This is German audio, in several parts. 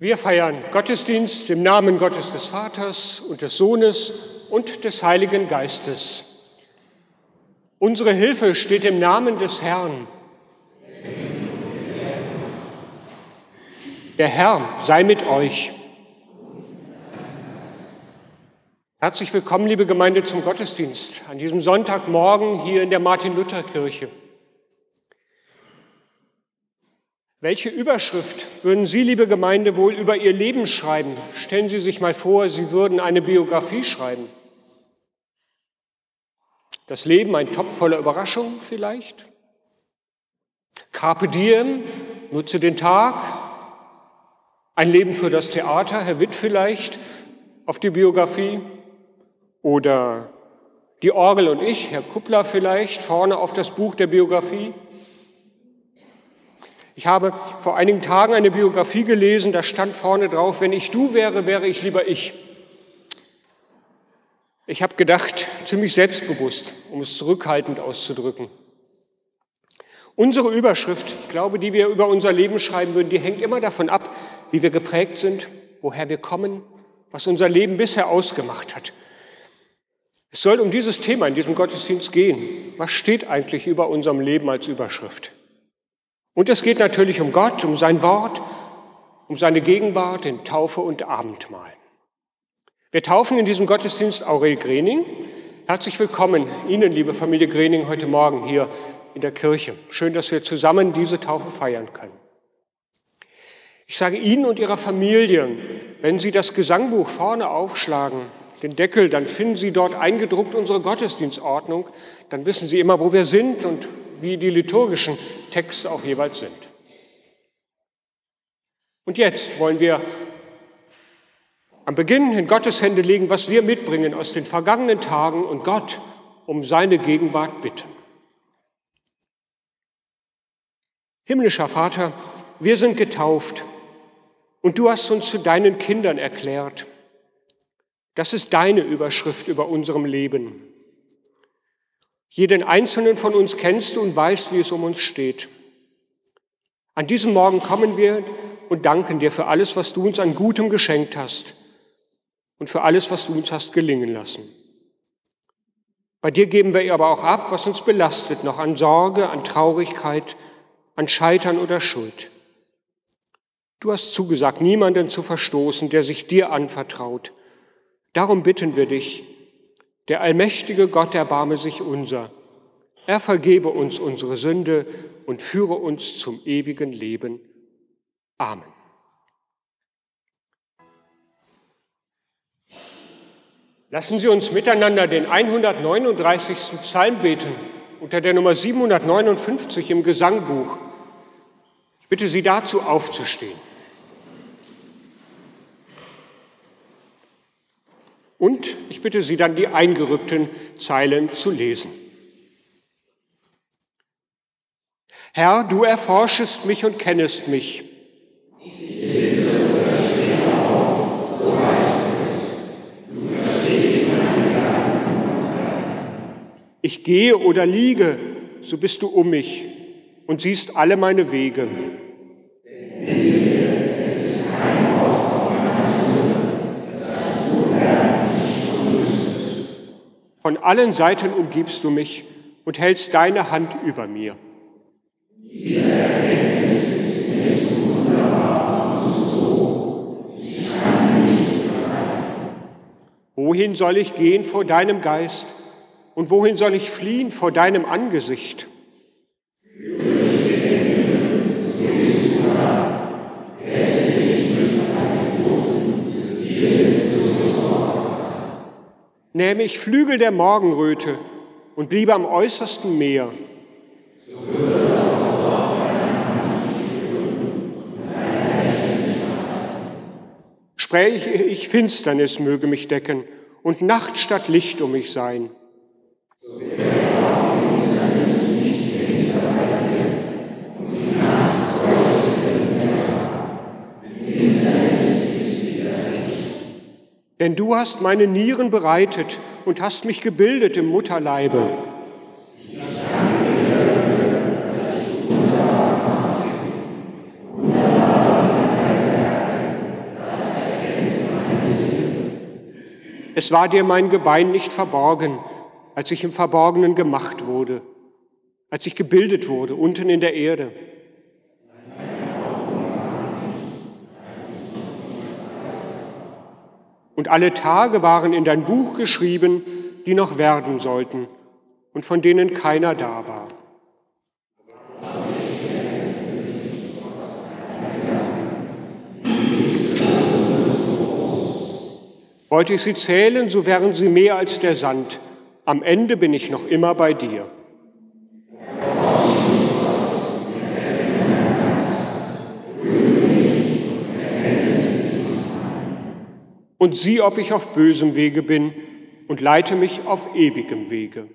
Wir feiern Gottesdienst im Namen Gottes des Vaters und des Sohnes und des Heiligen Geistes. Unsere Hilfe steht im Namen des Herrn. Der Herr sei mit euch. Herzlich willkommen, liebe Gemeinde, zum Gottesdienst an diesem Sonntagmorgen hier in der Martin-Luther-Kirche. Welche Überschrift würden Sie, liebe Gemeinde, wohl über Ihr Leben schreiben? Stellen Sie sich mal vor, Sie würden eine Biografie schreiben. Das Leben ein Topf voller Überraschungen vielleicht? Carpe diem, nutze den Tag. Ein Leben für das Theater, Herr Witt vielleicht, auf die Biografie. Oder die Orgel und ich, Herr Kuppler vielleicht, vorne auf das Buch der Biografie. Ich habe vor einigen Tagen eine Biografie gelesen, da stand vorne drauf, wenn ich du wäre, wäre ich lieber ich. Ich habe gedacht, ziemlich selbstbewusst, um es zurückhaltend auszudrücken. Unsere Überschrift, ich glaube, die wir über unser Leben schreiben würden, die hängt immer davon ab, wie wir geprägt sind, woher wir kommen, was unser Leben bisher ausgemacht hat. Es soll um dieses Thema in diesem Gottesdienst gehen. Was steht eigentlich über unserem Leben als Überschrift? Und es geht natürlich um Gott, um sein Wort, um seine Gegenwart in Taufe und Abendmahl. Wir taufen in diesem Gottesdienst Aurel Grening. Herzlich willkommen Ihnen, liebe Familie Grening, heute Morgen hier in der Kirche. Schön, dass wir zusammen diese Taufe feiern können. Ich sage Ihnen und Ihrer Familie, wenn Sie das Gesangbuch vorne aufschlagen, den Deckel, dann finden Sie dort eingedruckt unsere Gottesdienstordnung. Dann wissen Sie immer, wo wir sind und wie die liturgischen Texte auch jeweils sind. Und jetzt wollen wir am Beginn in Gottes Hände legen, was wir mitbringen aus den vergangenen Tagen und Gott um seine Gegenwart bitten. Himmlischer Vater, wir sind getauft und du hast uns zu deinen Kindern erklärt. Das ist deine Überschrift über unserem Leben. Jeden einzelnen von uns kennst du und weißt, wie es um uns steht. An diesem Morgen kommen wir und danken dir für alles, was du uns an Gutem geschenkt hast und für alles, was du uns hast gelingen lassen. Bei dir geben wir aber auch ab, was uns belastet, noch an Sorge, an Traurigkeit, an Scheitern oder Schuld. Du hast zugesagt, niemanden zu verstoßen, der sich dir anvertraut. Darum bitten wir dich, der allmächtige Gott erbarme sich unser. Er vergebe uns unsere Sünde und führe uns zum ewigen Leben. Amen. Lassen Sie uns miteinander den 139. Psalm beten unter der Nummer 759 im Gesangbuch. Ich bitte Sie dazu aufzustehen. Und ich bitte Sie dann, die eingerückten Zeilen zu lesen. Herr, du erforschest mich und kennest mich. Ich gehe oder liege, so bist du um mich und siehst alle meine Wege. Von allen Seiten umgibst du mich und hältst deine Hand über mir. Wohin soll ich gehen vor deinem Geist und wohin soll ich fliehen vor deinem Angesicht? Nähme ich Flügel der Morgenröte und bliebe am äußersten Meer. Spräche ich Finsternis möge mich decken und Nacht statt Licht um mich sein. Denn du hast meine Nieren bereitet und hast mich gebildet im Mutterleibe. Es war dir mein Gebein nicht verborgen, als ich im Verborgenen gemacht wurde, als ich gebildet wurde unten in der Erde. Und alle Tage waren in dein Buch geschrieben, die noch werden sollten und von denen keiner da war. Wollte ich sie zählen, so wären sie mehr als der Sand. Am Ende bin ich noch immer bei dir. Und sieh, ob ich auf bösem Wege bin und leite mich auf ewigem Wege.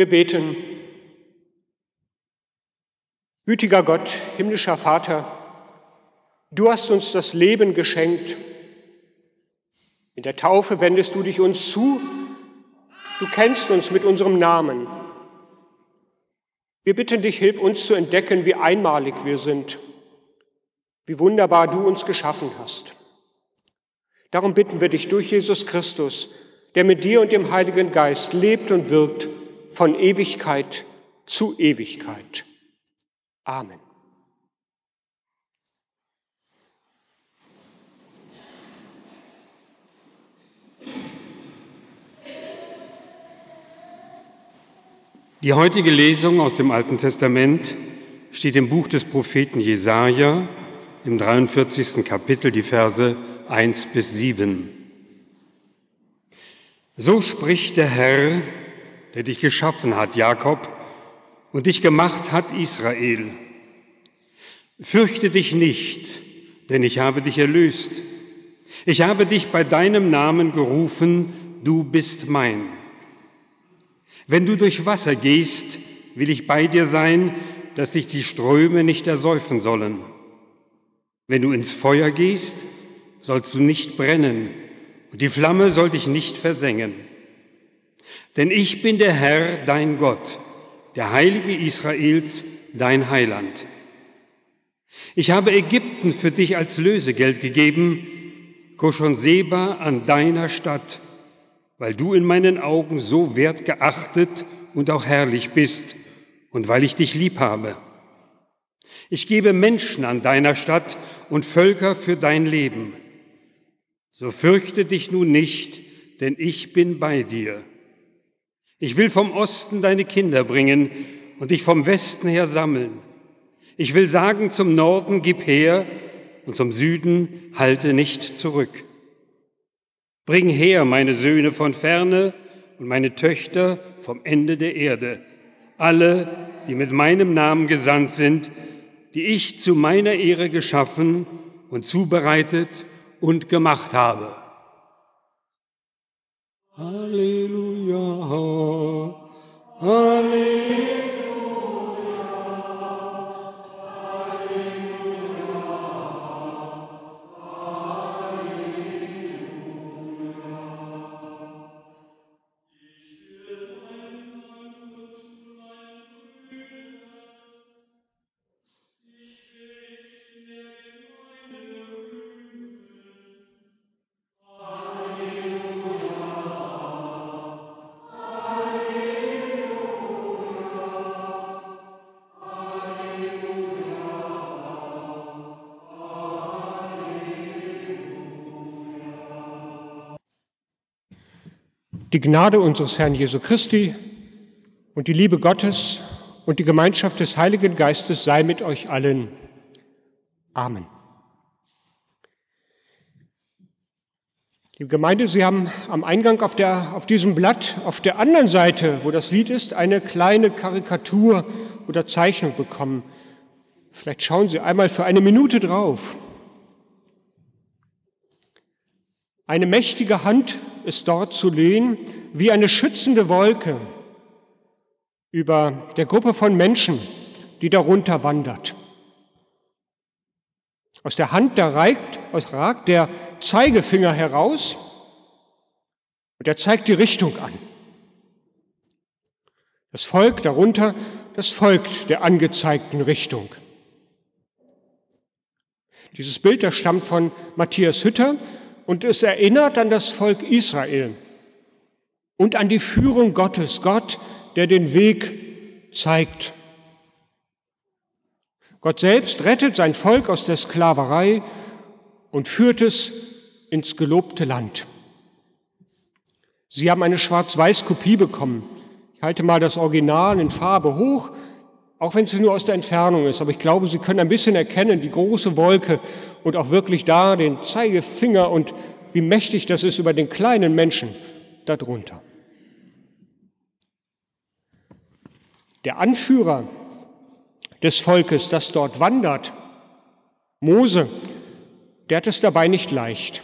Wir beten. Gütiger Gott, himmlischer Vater, du hast uns das Leben geschenkt. In der Taufe wendest du dich uns zu. Du kennst uns mit unserem Namen. Wir bitten dich, hilf uns zu entdecken, wie einmalig wir sind, wie wunderbar du uns geschaffen hast. Darum bitten wir dich durch Jesus Christus, der mit dir und dem Heiligen Geist lebt und wirkt von Ewigkeit zu Ewigkeit. Amen. Die heutige Lesung aus dem Alten Testament steht im Buch des Propheten Jesaja im 43. Kapitel, die Verse 1 bis 7. So spricht der Herr, der dich geschaffen hat, Jakob, und dich gemacht hat, Israel. Fürchte dich nicht, denn ich habe dich erlöst. Ich habe dich bei deinem Namen gerufen, du bist mein. Wenn du durch Wasser gehst, will ich bei dir sein, dass dich die Ströme nicht ersäufen sollen. Wenn du ins Feuer gehst, sollst du nicht brennen, und die Flamme soll dich nicht versengen. Denn ich bin der Herr, dein Gott, der Heilige Israels, dein Heiland. Ich habe Ägypten für dich als Lösegeld gegeben, Koschon Seba an deiner Stadt, weil du in meinen Augen so wertgeachtet und auch herrlich bist und weil ich dich lieb habe. Ich gebe Menschen an deiner Stadt und Völker für dein Leben. So fürchte dich nun nicht, denn ich bin bei dir. Ich will vom Osten deine Kinder bringen und dich vom Westen her sammeln. Ich will sagen zum Norden, gib her, und zum Süden halte nicht zurück. Bring her meine Söhne von ferne und meine Töchter vom Ende der Erde, alle, die mit meinem Namen gesandt sind, die ich zu meiner Ehre geschaffen und zubereitet und gemacht habe. Hallelujah. Hallelujah. Die Gnade unseres Herrn Jesu Christi und die Liebe Gottes und die Gemeinschaft des Heiligen Geistes sei mit euch allen. Amen. Liebe Gemeinde, Sie haben am Eingang auf, der, auf diesem Blatt auf der anderen Seite, wo das Lied ist, eine kleine Karikatur oder Zeichnung bekommen. Vielleicht schauen Sie einmal für eine Minute drauf. Eine mächtige Hand ist dort zu lehnen, wie eine schützende Wolke über der Gruppe von Menschen, die darunter wandert. Aus der Hand da ragt, ragt der Zeigefinger heraus und er zeigt die Richtung an. Das Volk darunter, das folgt der angezeigten Richtung. Dieses Bild, das stammt von Matthias Hütter und es erinnert an das Volk Israel und an die Führung Gottes, Gott, der den Weg zeigt. Gott selbst rettet sein Volk aus der Sklaverei und führt es ins gelobte Land. Sie haben eine Schwarz-Weiß-Kopie bekommen. Ich halte mal das Original in Farbe hoch, auch wenn es nur aus der Entfernung ist. Aber ich glaube, Sie können ein bisschen erkennen, die große Wolke und auch wirklich da den Zeigefinger und wie mächtig das ist über den kleinen Menschen darunter. Der Anführer des Volkes, das dort wandert, Mose, der hat es dabei nicht leicht.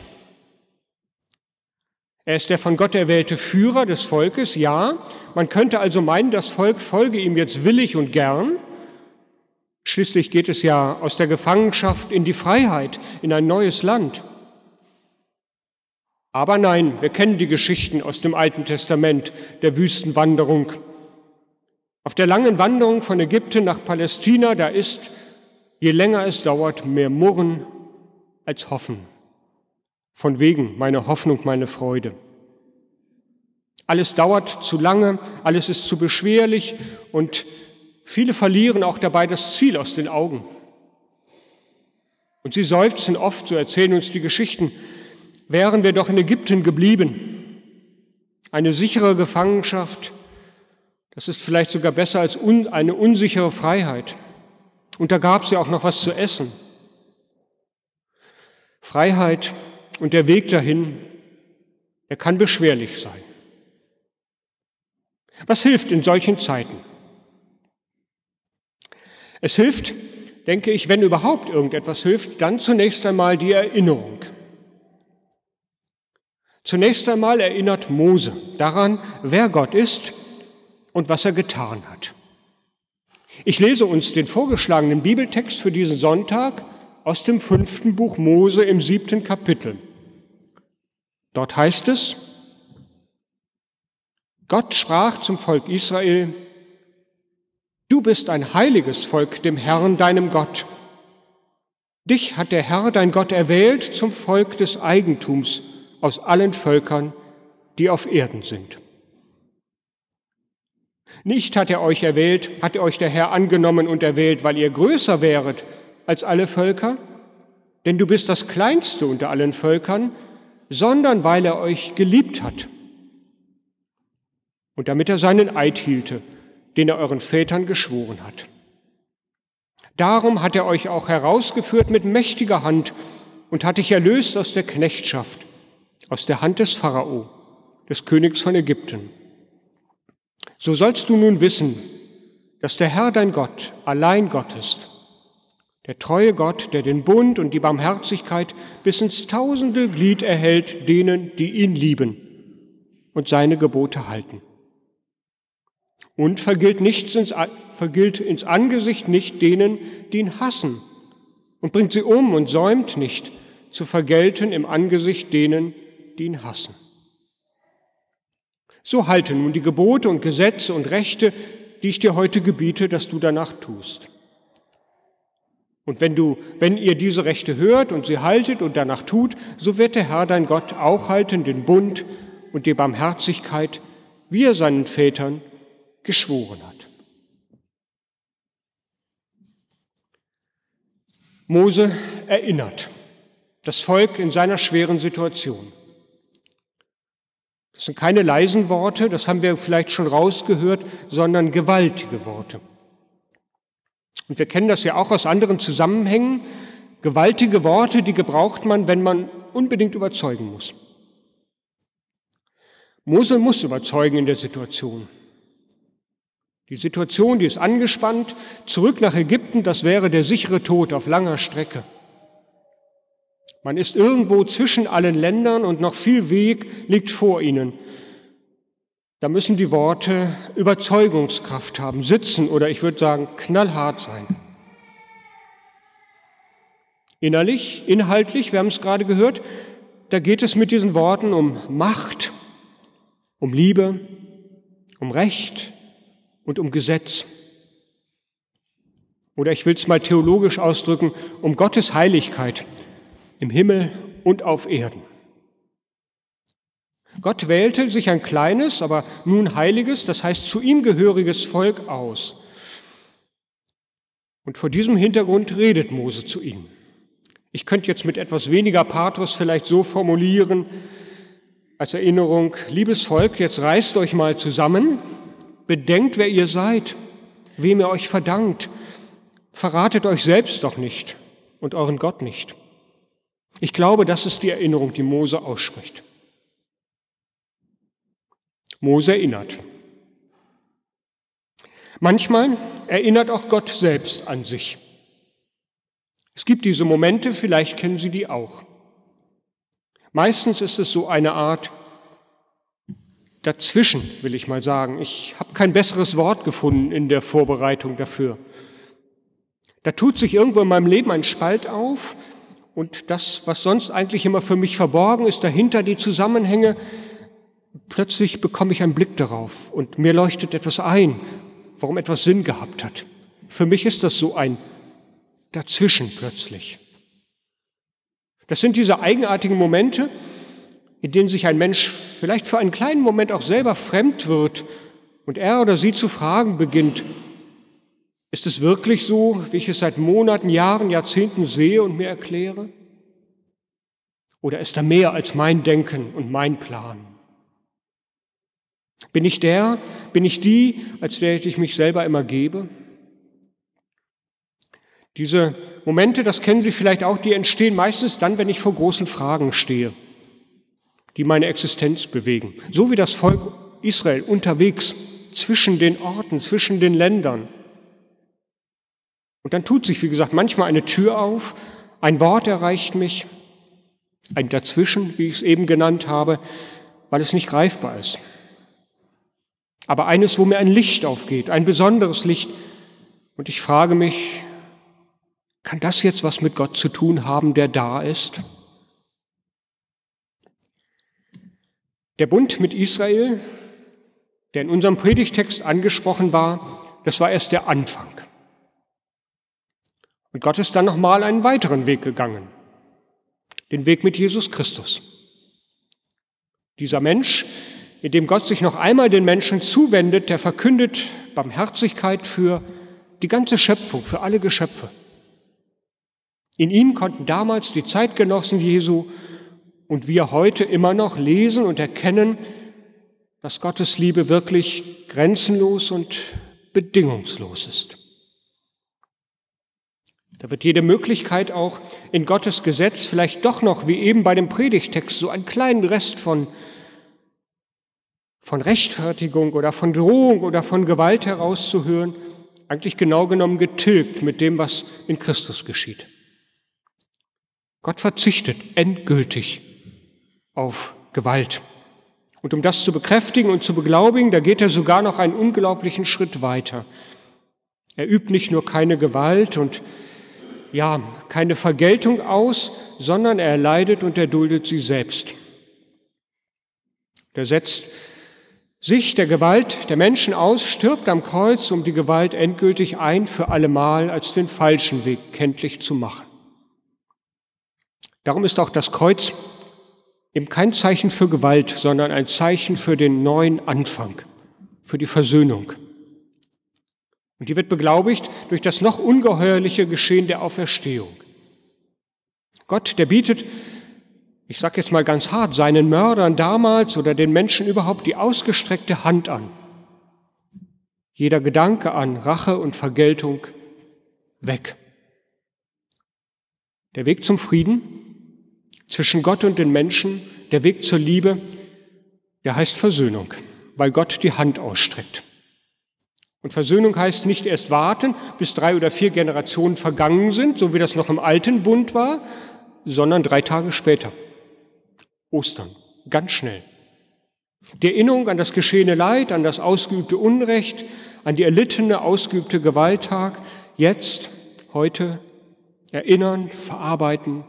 Er ist der von Gott erwählte Führer des Volkes, ja. Man könnte also meinen, das Volk folge ihm jetzt willig und gern. Schließlich geht es ja aus der Gefangenschaft in die Freiheit, in ein neues Land. Aber nein, wir kennen die Geschichten aus dem Alten Testament der Wüstenwanderung. Auf der langen Wanderung von Ägypten nach Palästina, da ist, je länger es dauert, mehr Murren als Hoffen. Von wegen meine Hoffnung, meine Freude. Alles dauert zu lange, alles ist zu beschwerlich und viele verlieren auch dabei das Ziel aus den Augen. Und sie seufzen oft, so erzählen uns die Geschichten, wären wir doch in Ägypten geblieben. Eine sichere Gefangenschaft, das ist vielleicht sogar besser als eine unsichere Freiheit. Und da gab es ja auch noch was zu essen. Freiheit und der Weg dahin, er kann beschwerlich sein. Was hilft in solchen Zeiten? Es hilft, denke ich, wenn überhaupt irgendetwas hilft, dann zunächst einmal die Erinnerung. Zunächst einmal erinnert Mose daran, wer Gott ist und was er getan hat. Ich lese uns den vorgeschlagenen Bibeltext für diesen Sonntag aus dem fünften Buch Mose im siebten Kapitel. Dort heißt es, Gott sprach zum Volk Israel, Du bist ein heiliges Volk dem Herrn, deinem Gott. Dich hat der Herr, dein Gott, erwählt zum Volk des Eigentums aus allen Völkern, die auf Erden sind. Nicht hat er euch erwählt, hat euch der Herr angenommen und erwählt, weil ihr größer wäret als alle Völker, denn du bist das Kleinste unter allen Völkern, sondern weil er euch geliebt hat und damit er seinen Eid hielte, den er euren Vätern geschworen hat. Darum hat er euch auch herausgeführt mit mächtiger Hand und hat dich erlöst aus der Knechtschaft, aus der Hand des Pharao, des Königs von Ägypten. So sollst du nun wissen, dass der Herr dein Gott allein Gott ist, der treue Gott, der den Bund und die Barmherzigkeit bis ins tausende Glied erhält denen, die ihn lieben und seine Gebote halten. Und vergilt, nichts ins, vergilt ins Angesicht nicht denen, die ihn hassen, und bringt sie um und säumt nicht zu vergelten im Angesicht denen, die ihn hassen. So halte nun die Gebote und Gesetze und Rechte, die ich dir heute gebiete, dass du danach tust. Und wenn du, wenn ihr diese Rechte hört und sie haltet und danach tut, so wird der Herr dein Gott auch halten den Bund und die Barmherzigkeit, wie er seinen Vätern geschworen hat. Mose erinnert das Volk in seiner schweren Situation. Das sind keine leisen Worte, das haben wir vielleicht schon rausgehört, sondern gewaltige Worte. Und wir kennen das ja auch aus anderen Zusammenhängen. Gewaltige Worte, die gebraucht man, wenn man unbedingt überzeugen muss. Mose muss überzeugen in der Situation. Die Situation, die ist angespannt. Zurück nach Ägypten, das wäre der sichere Tod auf langer Strecke. Man ist irgendwo zwischen allen Ländern und noch viel Weg liegt vor ihnen. Da müssen die Worte Überzeugungskraft haben, sitzen oder ich würde sagen knallhart sein. Innerlich, inhaltlich, wir haben es gerade gehört, da geht es mit diesen Worten um Macht, um Liebe, um Recht, und um Gesetz. Oder ich will es mal theologisch ausdrücken, um Gottes Heiligkeit im Himmel und auf Erden. Gott wählte sich ein kleines, aber nun heiliges, das heißt zu ihm gehöriges Volk aus. Und vor diesem Hintergrund redet Mose zu ihnen. Ich könnte jetzt mit etwas weniger Pathos vielleicht so formulieren, als Erinnerung, liebes Volk, jetzt reißt euch mal zusammen Bedenkt, wer ihr seid, wem ihr euch verdankt. Verratet euch selbst doch nicht und euren Gott nicht. Ich glaube, das ist die Erinnerung, die Mose ausspricht. Mose erinnert. Manchmal erinnert auch Gott selbst an sich. Es gibt diese Momente, vielleicht kennen Sie die auch. Meistens ist es so eine Art dazwischen, will ich mal sagen. Ich habe kein besseres Wort gefunden in der Vorbereitung dafür. Da tut sich irgendwo in meinem Leben ein Spalt auf und das, was sonst eigentlich immer für mich verborgen ist, dahinter die Zusammenhänge, plötzlich bekomme ich einen Blick darauf und mir leuchtet etwas ein, warum etwas Sinn gehabt hat. Für mich ist das so ein Dazwischen plötzlich. Das sind diese eigenartigen Momente, in denen sich ein Mensch vielleicht für einen kleinen Moment auch selber fremd wird und er oder sie zu fragen beginnt, ist es wirklich so, wie ich es seit Monaten, Jahren, Jahrzehnten sehe und mir erkläre? Oder ist da mehr als mein Denken und mein Plan? Bin ich der, bin ich die, als der ich mich selber immer gebe? Diese Momente, das kennen Sie vielleicht auch, die entstehen meistens dann, wenn ich vor großen Fragen stehe die meine Existenz bewegen. So wie das Volk Israel unterwegs zwischen den Orten, zwischen den Ländern. Und dann tut sich, wie gesagt, manchmal eine Tür auf, ein Wort erreicht mich, ein Dazwischen, wie ich es eben genannt habe, weil es nicht greifbar ist. Aber eines, wo mir ein Licht aufgeht, ein besonderes Licht. Und ich frage mich, kann das jetzt was mit Gott zu tun haben, der da ist? Der Bund mit Israel, der in unserem Predigtext angesprochen war, das war erst der Anfang. Und Gott ist dann nochmal einen weiteren Weg gegangen, den Weg mit Jesus Christus. Dieser Mensch, in dem Gott sich noch einmal den Menschen zuwendet, der verkündet Barmherzigkeit für die ganze Schöpfung, für alle Geschöpfe. In ihm konnten damals die Zeitgenossen Jesu und wir heute immer noch lesen und erkennen, dass Gottes Liebe wirklich grenzenlos und bedingungslos ist. Da wird jede Möglichkeit auch in Gottes Gesetz vielleicht doch noch, wie eben bei dem Predigtext, so einen kleinen Rest von, von Rechtfertigung oder von Drohung oder von Gewalt herauszuhören, eigentlich genau genommen getilgt mit dem, was in Christus geschieht. Gott verzichtet endgültig auf Gewalt. Und um das zu bekräftigen und zu beglaubigen, da geht er sogar noch einen unglaublichen Schritt weiter. Er übt nicht nur keine Gewalt und ja, keine Vergeltung aus, sondern er leidet und er duldet sie selbst. Er setzt sich der Gewalt der Menschen aus, stirbt am Kreuz, um die Gewalt endgültig ein für allemal als den falschen Weg kenntlich zu machen. Darum ist auch das Kreuz eben kein Zeichen für Gewalt, sondern ein Zeichen für den neuen Anfang, für die Versöhnung. Und die wird beglaubigt durch das noch ungeheuerliche Geschehen der Auferstehung. Gott, der bietet, ich sage jetzt mal ganz hart, seinen Mördern damals oder den Menschen überhaupt die ausgestreckte Hand an. Jeder Gedanke an Rache und Vergeltung weg. Der Weg zum Frieden zwischen Gott und den Menschen, der Weg zur Liebe, der heißt Versöhnung, weil Gott die Hand ausstreckt. Und Versöhnung heißt nicht erst warten, bis drei oder vier Generationen vergangen sind, so wie das noch im alten Bund war, sondern drei Tage später. Ostern, ganz schnell. Die Erinnerung an das geschehene Leid, an das ausgeübte Unrecht, an die erlittene, ausgeübte Gewalttag, jetzt, heute erinnern, verarbeiten,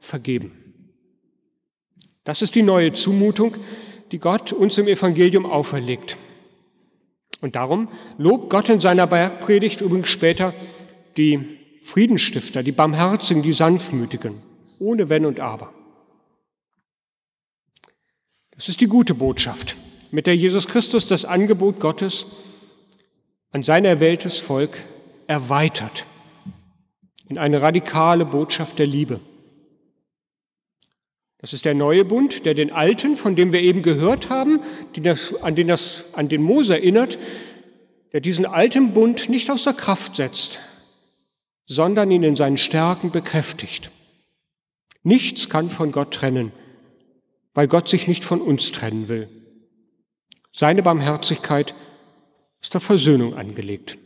vergeben. Das ist die neue Zumutung, die Gott uns im Evangelium auferlegt. Und darum lobt Gott in seiner Bergpredigt übrigens später die Friedensstifter, die Barmherzigen, die Sanftmütigen, ohne Wenn und Aber. Das ist die gute Botschaft, mit der Jesus Christus das Angebot Gottes an sein erwähltes Volk erweitert in eine radikale Botschaft der Liebe. Das ist der neue Bund, der den alten, von dem wir eben gehört haben, das, an, den das, an den Mose erinnert, der diesen alten Bund nicht außer Kraft setzt, sondern ihn in seinen Stärken bekräftigt. Nichts kann von Gott trennen, weil Gott sich nicht von uns trennen will. Seine Barmherzigkeit ist der Versöhnung angelegt.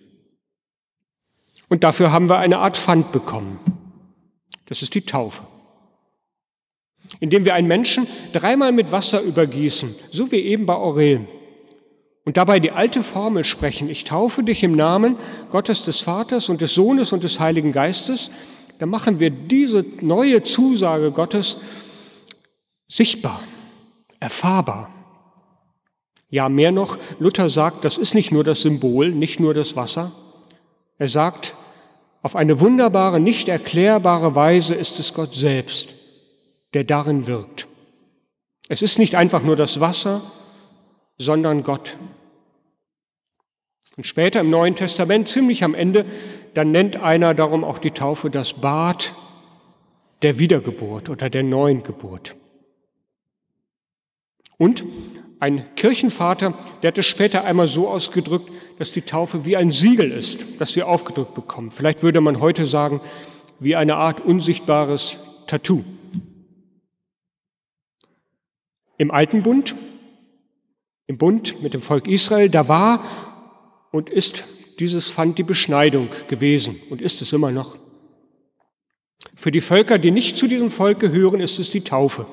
Und dafür haben wir eine Art Pfand bekommen. Das ist die Taufe indem wir einen Menschen dreimal mit Wasser übergießen, so wie eben bei Aurel. Und dabei die alte Formel sprechen, ich taufe dich im Namen Gottes des Vaters und des Sohnes und des Heiligen Geistes, dann machen wir diese neue Zusage Gottes sichtbar, erfahrbar. Ja, mehr noch, Luther sagt, das ist nicht nur das Symbol, nicht nur das Wasser. Er sagt, auf eine wunderbare, nicht erklärbare Weise ist es Gott selbst, der darin wirkt. Es ist nicht einfach nur das Wasser, sondern Gott. Und später im Neuen Testament, ziemlich am Ende, dann nennt einer darum auch die Taufe das Bad der Wiedergeburt oder der neuen Geburt. Und ein Kirchenvater, der hat es später einmal so ausgedrückt, dass die Taufe wie ein Siegel ist, das wir aufgedrückt bekommen. Vielleicht würde man heute sagen, wie eine Art unsichtbares Tattoo. Im alten Bund, im Bund mit dem Volk Israel, da war und ist dieses Pfand die Beschneidung gewesen und ist es immer noch. Für die Völker, die nicht zu diesem Volk gehören, ist es die Taufe.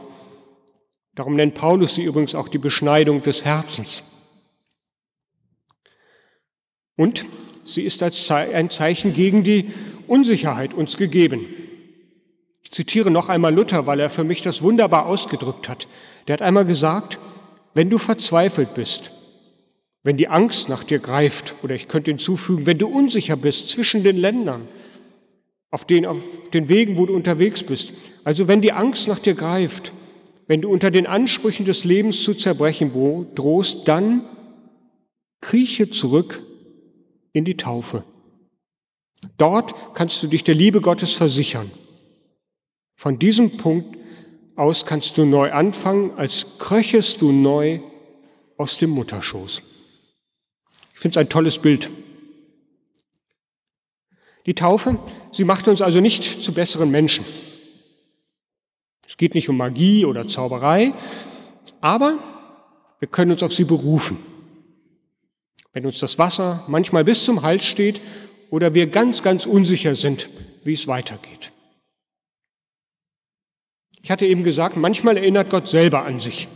Darum nennt Paulus sie übrigens auch die Beschneidung des Herzens. Und sie ist als ein Zeichen gegen die Unsicherheit uns gegeben zitiere noch einmal Luther, weil er für mich das wunderbar ausgedrückt hat. Der hat einmal gesagt, wenn du verzweifelt bist, wenn die Angst nach dir greift, oder ich könnte hinzufügen, wenn du unsicher bist zwischen den Ländern, auf den, auf den Wegen, wo du unterwegs bist, also wenn die Angst nach dir greift, wenn du unter den Ansprüchen des Lebens zu zerbrechen drohst, dann krieche zurück in die Taufe. Dort kannst du dich der Liebe Gottes versichern. Von diesem Punkt aus kannst du neu anfangen, als kröchest du neu aus dem Mutterschoß. Ich finde es ein tolles Bild. Die Taufe sie macht uns also nicht zu besseren Menschen. Es geht nicht um Magie oder Zauberei, aber wir können uns auf sie berufen. Wenn uns das Wasser manchmal bis zum Hals steht oder wir ganz, ganz unsicher sind, wie es weitergeht. Ich hatte eben gesagt, manchmal erinnert Gott selber an sich.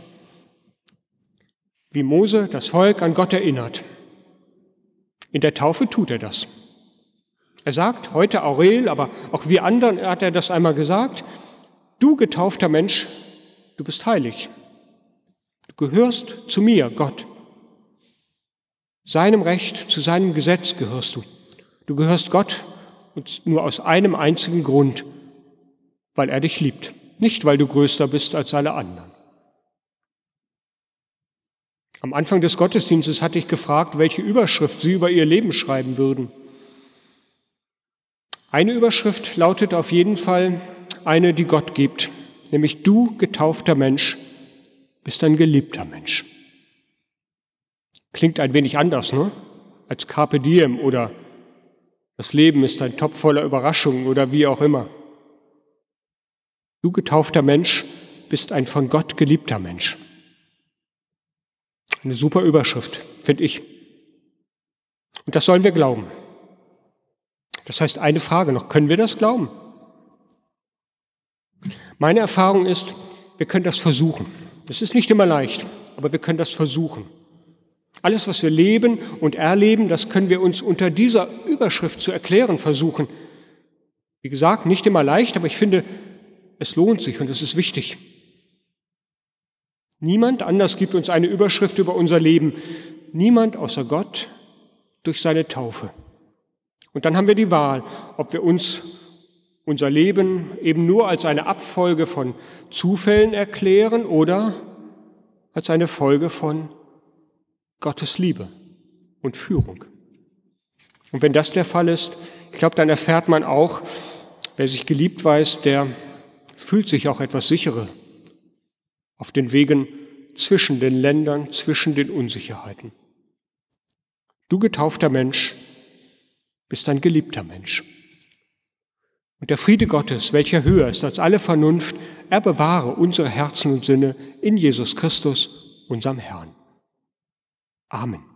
Wie Mose das Volk an Gott erinnert. In der Taufe tut er das. Er sagt, heute Aurel, aber auch wir anderen hat er das einmal gesagt, du getaufter Mensch, du bist heilig. Du gehörst zu mir, Gott. Seinem Recht, zu seinem Gesetz gehörst du. Du gehörst Gott und nur aus einem einzigen Grund, weil er dich liebt, nicht weil du größer bist als alle anderen. Am Anfang des Gottesdienstes hatte ich gefragt, welche Überschrift Sie über Ihr Leben schreiben würden. Eine Überschrift lautet auf jeden Fall eine, die Gott gibt, nämlich du, getaufter Mensch, bist ein geliebter Mensch. Klingt ein wenig anders, ne? Als Carpe Diem oder das Leben ist ein Topf voller Überraschungen oder wie auch immer. Du, getaufter Mensch, bist ein von Gott geliebter Mensch. Eine super Überschrift, finde ich. Und das sollen wir glauben. Das heißt, eine Frage noch, können wir das glauben? Meine Erfahrung ist, wir können das versuchen. Es ist nicht immer leicht, aber wir können das versuchen. Alles, was wir leben und erleben, das können wir uns unter dieser Überschrift zu erklären versuchen. Wie gesagt, nicht immer leicht, aber ich finde, es lohnt sich und es ist wichtig. Niemand anders gibt uns eine Überschrift über unser Leben. Niemand außer Gott durch seine Taufe. Und dann haben wir die Wahl, ob wir uns unser Leben eben nur als eine Abfolge von Zufällen erklären oder als eine Folge von Gottes Liebe und Führung. Und wenn das der Fall ist, ich glaube, dann erfährt man auch, wer sich geliebt weiß, der fühlt sich auch etwas sicherer auf den Wegen zwischen den Ländern, zwischen den Unsicherheiten. Du getaufter Mensch bist ein geliebter Mensch. Und der Friede Gottes, welcher höher ist als alle Vernunft, er bewahre unsere Herzen und Sinne in Jesus Christus, unserem Herrn. Amen.